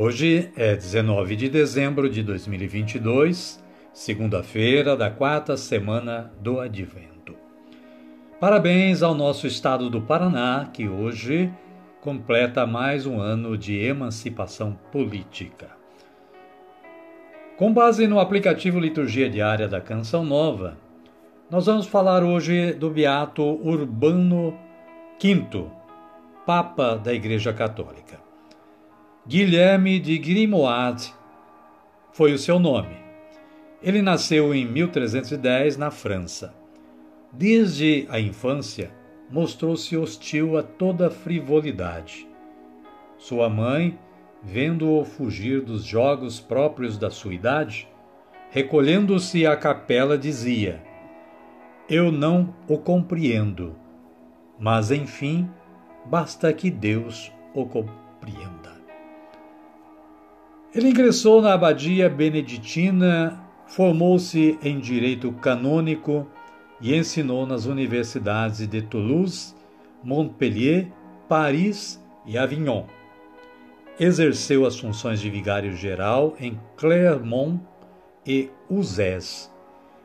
Hoje é 19 de dezembro de 2022, segunda-feira da quarta semana do Advento. Parabéns ao nosso estado do Paraná, que hoje completa mais um ano de emancipação política. Com base no aplicativo Liturgia Diária da Canção Nova, nós vamos falar hoje do Beato Urbano V, Papa da Igreja Católica. Guilherme de Grimoire foi o seu nome. Ele nasceu em 1310 na França. Desde a infância, mostrou-se hostil a toda frivolidade. Sua mãe, vendo-o fugir dos jogos próprios da sua idade, recolhendo-se à capela, dizia: Eu não o compreendo, mas enfim, basta que Deus o compreenda. Ele ingressou na abadia beneditina, formou-se em direito canônico e ensinou nas universidades de Toulouse, Montpellier, Paris e Avignon. Exerceu as funções de vigário-geral em Clermont e Uzès.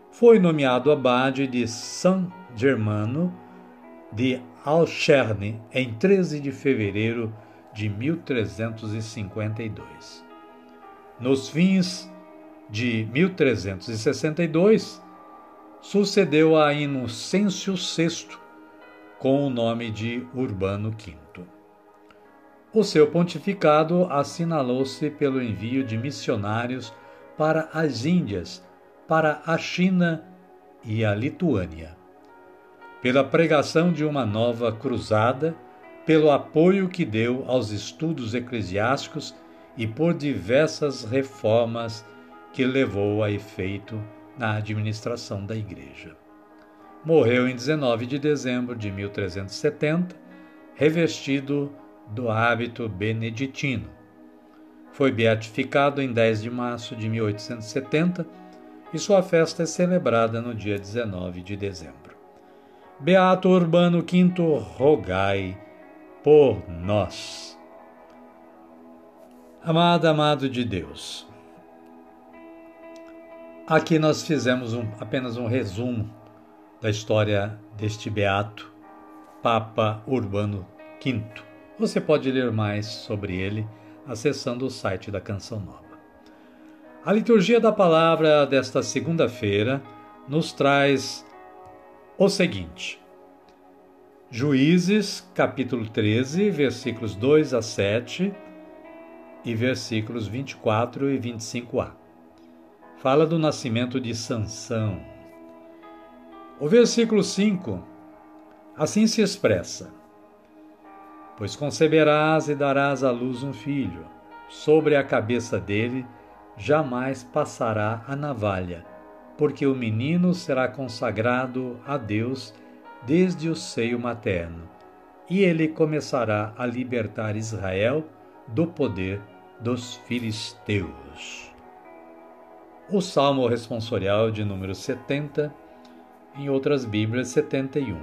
Foi nomeado abade de Saint-Germano de Alcherne em 13 de fevereiro de 1352. Nos fins de 1362, sucedeu a Inocêncio VI com o nome de Urbano V. O seu pontificado assinalou-se pelo envio de missionários para as Índias, para a China e a Lituânia. Pela pregação de uma nova cruzada, pelo apoio que deu aos estudos eclesiásticos e por diversas reformas que levou a efeito na administração da Igreja. Morreu em 19 de dezembro de 1370, revestido do hábito beneditino. Foi beatificado em 10 de março de 1870 e sua festa é celebrada no dia 19 de dezembro. Beato Urbano V, rogai por nós. Amada, amado de Deus, aqui nós fizemos um, apenas um resumo da história deste beato Papa Urbano V. Você pode ler mais sobre ele acessando o site da Canção Nova. A liturgia da palavra desta segunda-feira nos traz o seguinte: Juízes, capítulo 13, versículos 2 a 7 e versículos 24 e 25a. Fala do nascimento de Sansão. O versículo 5 assim se expressa: Pois conceberás e darás à luz um filho, sobre a cabeça dele jamais passará a navalha, porque o menino será consagrado a Deus desde o seio materno, e ele começará a libertar Israel do poder dos filisteus. O Salmo responsorial de número 70, em outras Bíblias 71.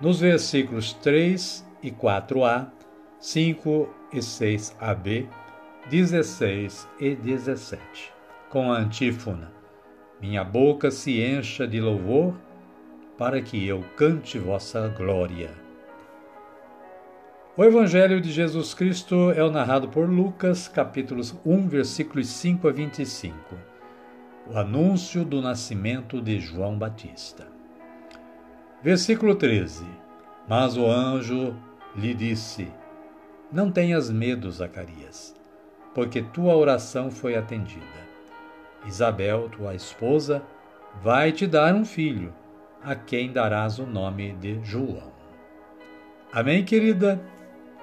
Nos versículos 3 e 4a, 5 e 6ab, 16 e 17, com a antífona: Minha boca se encha de louvor, para que eu cante vossa glória. O Evangelho de Jesus Cristo é o narrado por Lucas, capítulos 1, versículos 5 a 25. O anúncio do nascimento de João Batista. Versículo 13. Mas o anjo lhe disse: Não tenhas medo, Zacarias, porque tua oração foi atendida. Isabel, tua esposa, vai te dar um filho, a quem darás o nome de João. Amém, querida?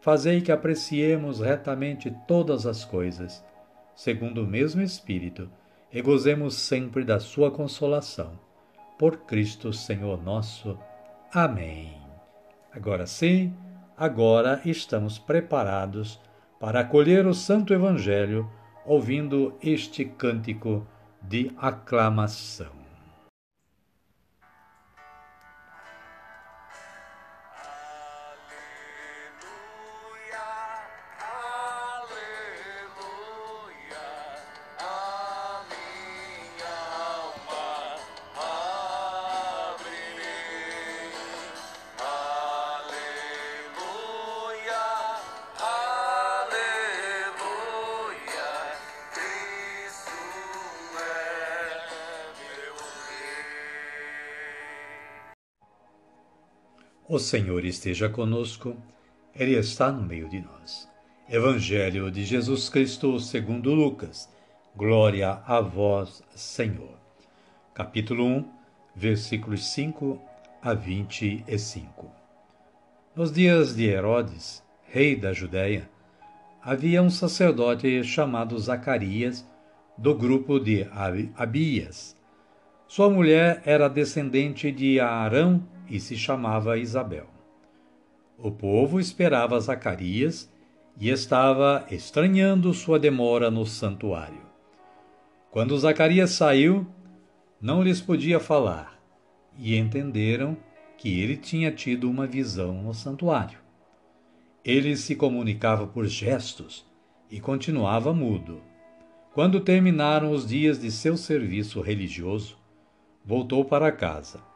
fazei que apreciemos retamente todas as coisas, segundo o mesmo Espírito, e gozemos sempre da sua consolação. Por Cristo Senhor nosso. Amém. Agora sim, agora estamos preparados para acolher o Santo Evangelho, ouvindo este cântico de aclamação. O Senhor esteja conosco, Ele está no meio de nós. Evangelho de Jesus Cristo segundo Lucas. Glória a vós, Senhor. Capítulo 1, versículos 5 a 25. Nos dias de Herodes, rei da Judéia, havia um sacerdote chamado Zacarias, do grupo de Abias. Sua mulher era descendente de Arão e se chamava Isabel. O povo esperava Zacarias e estava estranhando sua demora no santuário. Quando Zacarias saiu, não lhes podia falar e entenderam que ele tinha tido uma visão no santuário. Ele se comunicava por gestos e continuava mudo. Quando terminaram os dias de seu serviço religioso, voltou para casa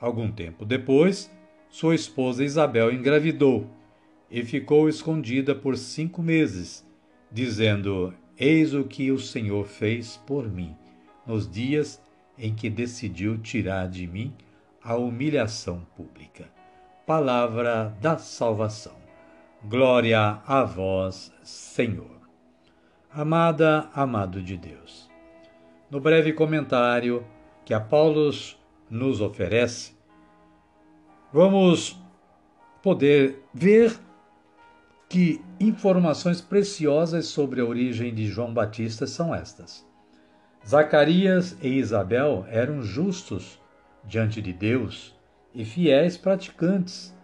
Algum tempo depois, sua esposa Isabel engravidou e ficou escondida por cinco meses, dizendo: Eis o que o Senhor fez por mim, nos dias em que decidiu tirar de mim a humilhação pública. Palavra da salvação. Glória a vós, Senhor. Amada, amado de Deus. No breve comentário que a Paulo nos oferece, vamos poder ver que informações preciosas sobre a origem de João Batista são estas. Zacarias e Isabel eram justos diante de Deus e fiéis praticantes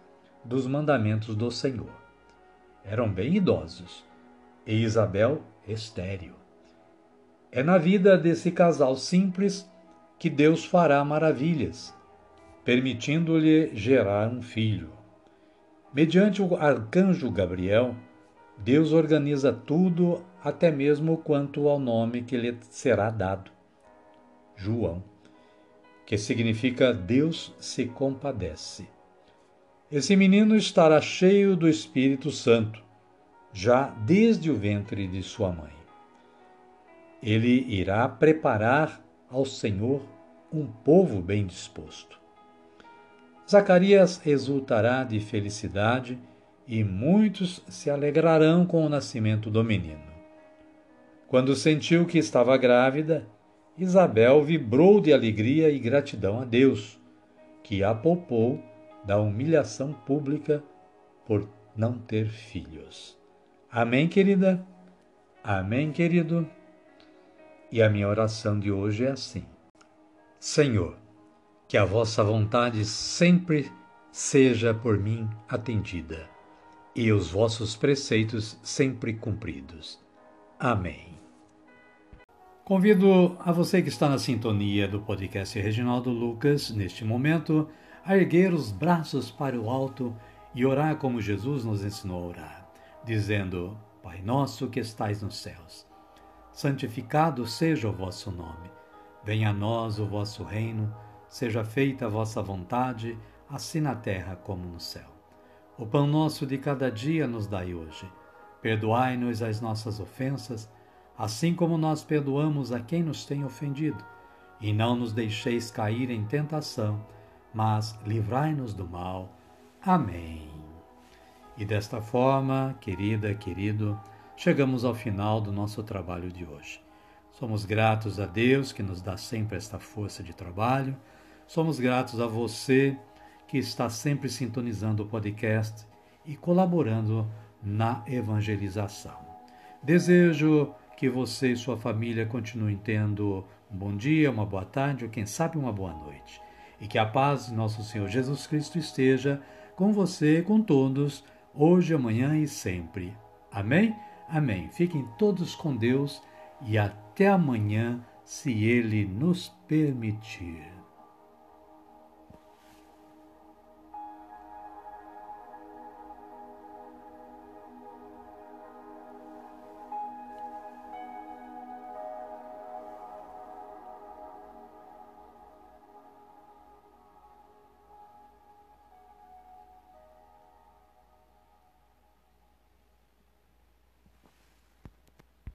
dos mandamentos do Senhor. Eram bem idosos e Isabel estéril. É na vida desse casal simples que Deus fará maravilhas, permitindo-lhe gerar um filho. Mediante o arcanjo Gabriel, Deus organiza tudo, até mesmo quanto ao nome que lhe será dado: João, que significa Deus se compadece. Esse menino estará cheio do Espírito Santo, já desde o ventre de sua mãe. Ele irá preparar ao Senhor um povo bem disposto. Zacarias exultará de felicidade e muitos se alegrarão com o nascimento do menino. Quando sentiu que estava grávida, Isabel vibrou de alegria e gratidão a Deus, que a poupou da humilhação pública por não ter filhos. Amém, querida? Amém, querido? E a minha oração de hoje é assim: Senhor, que a vossa vontade sempre seja por mim atendida. e os vossos preceitos sempre cumpridos. Amém. Convido a você que está na sintonia do podcast Reginaldo Lucas, neste momento, a erguer os braços para o alto e orar como Jesus nos ensinou a orar, dizendo: Pai nosso que estais nos céus, santificado seja o vosso nome. Venha a nós o vosso reino, seja feita a vossa vontade, assim na terra como no céu. O pão nosso de cada dia nos dai hoje. Perdoai-nos as nossas ofensas, assim como nós perdoamos a quem nos tem ofendido. E não nos deixeis cair em tentação, mas livrai-nos do mal. Amém. E desta forma, querida, querido, chegamos ao final do nosso trabalho de hoje. Somos gratos a Deus que nos dá sempre esta força de trabalho. Somos gratos a você que está sempre sintonizando o podcast e colaborando na evangelização. Desejo que você e sua família continuem tendo um bom dia, uma boa tarde ou quem sabe uma boa noite. E que a paz de nosso Senhor Jesus Cristo esteja com você, com todos, hoje, amanhã e sempre. Amém? Amém. Fiquem todos com Deus e até amanhã, se Ele nos permitir.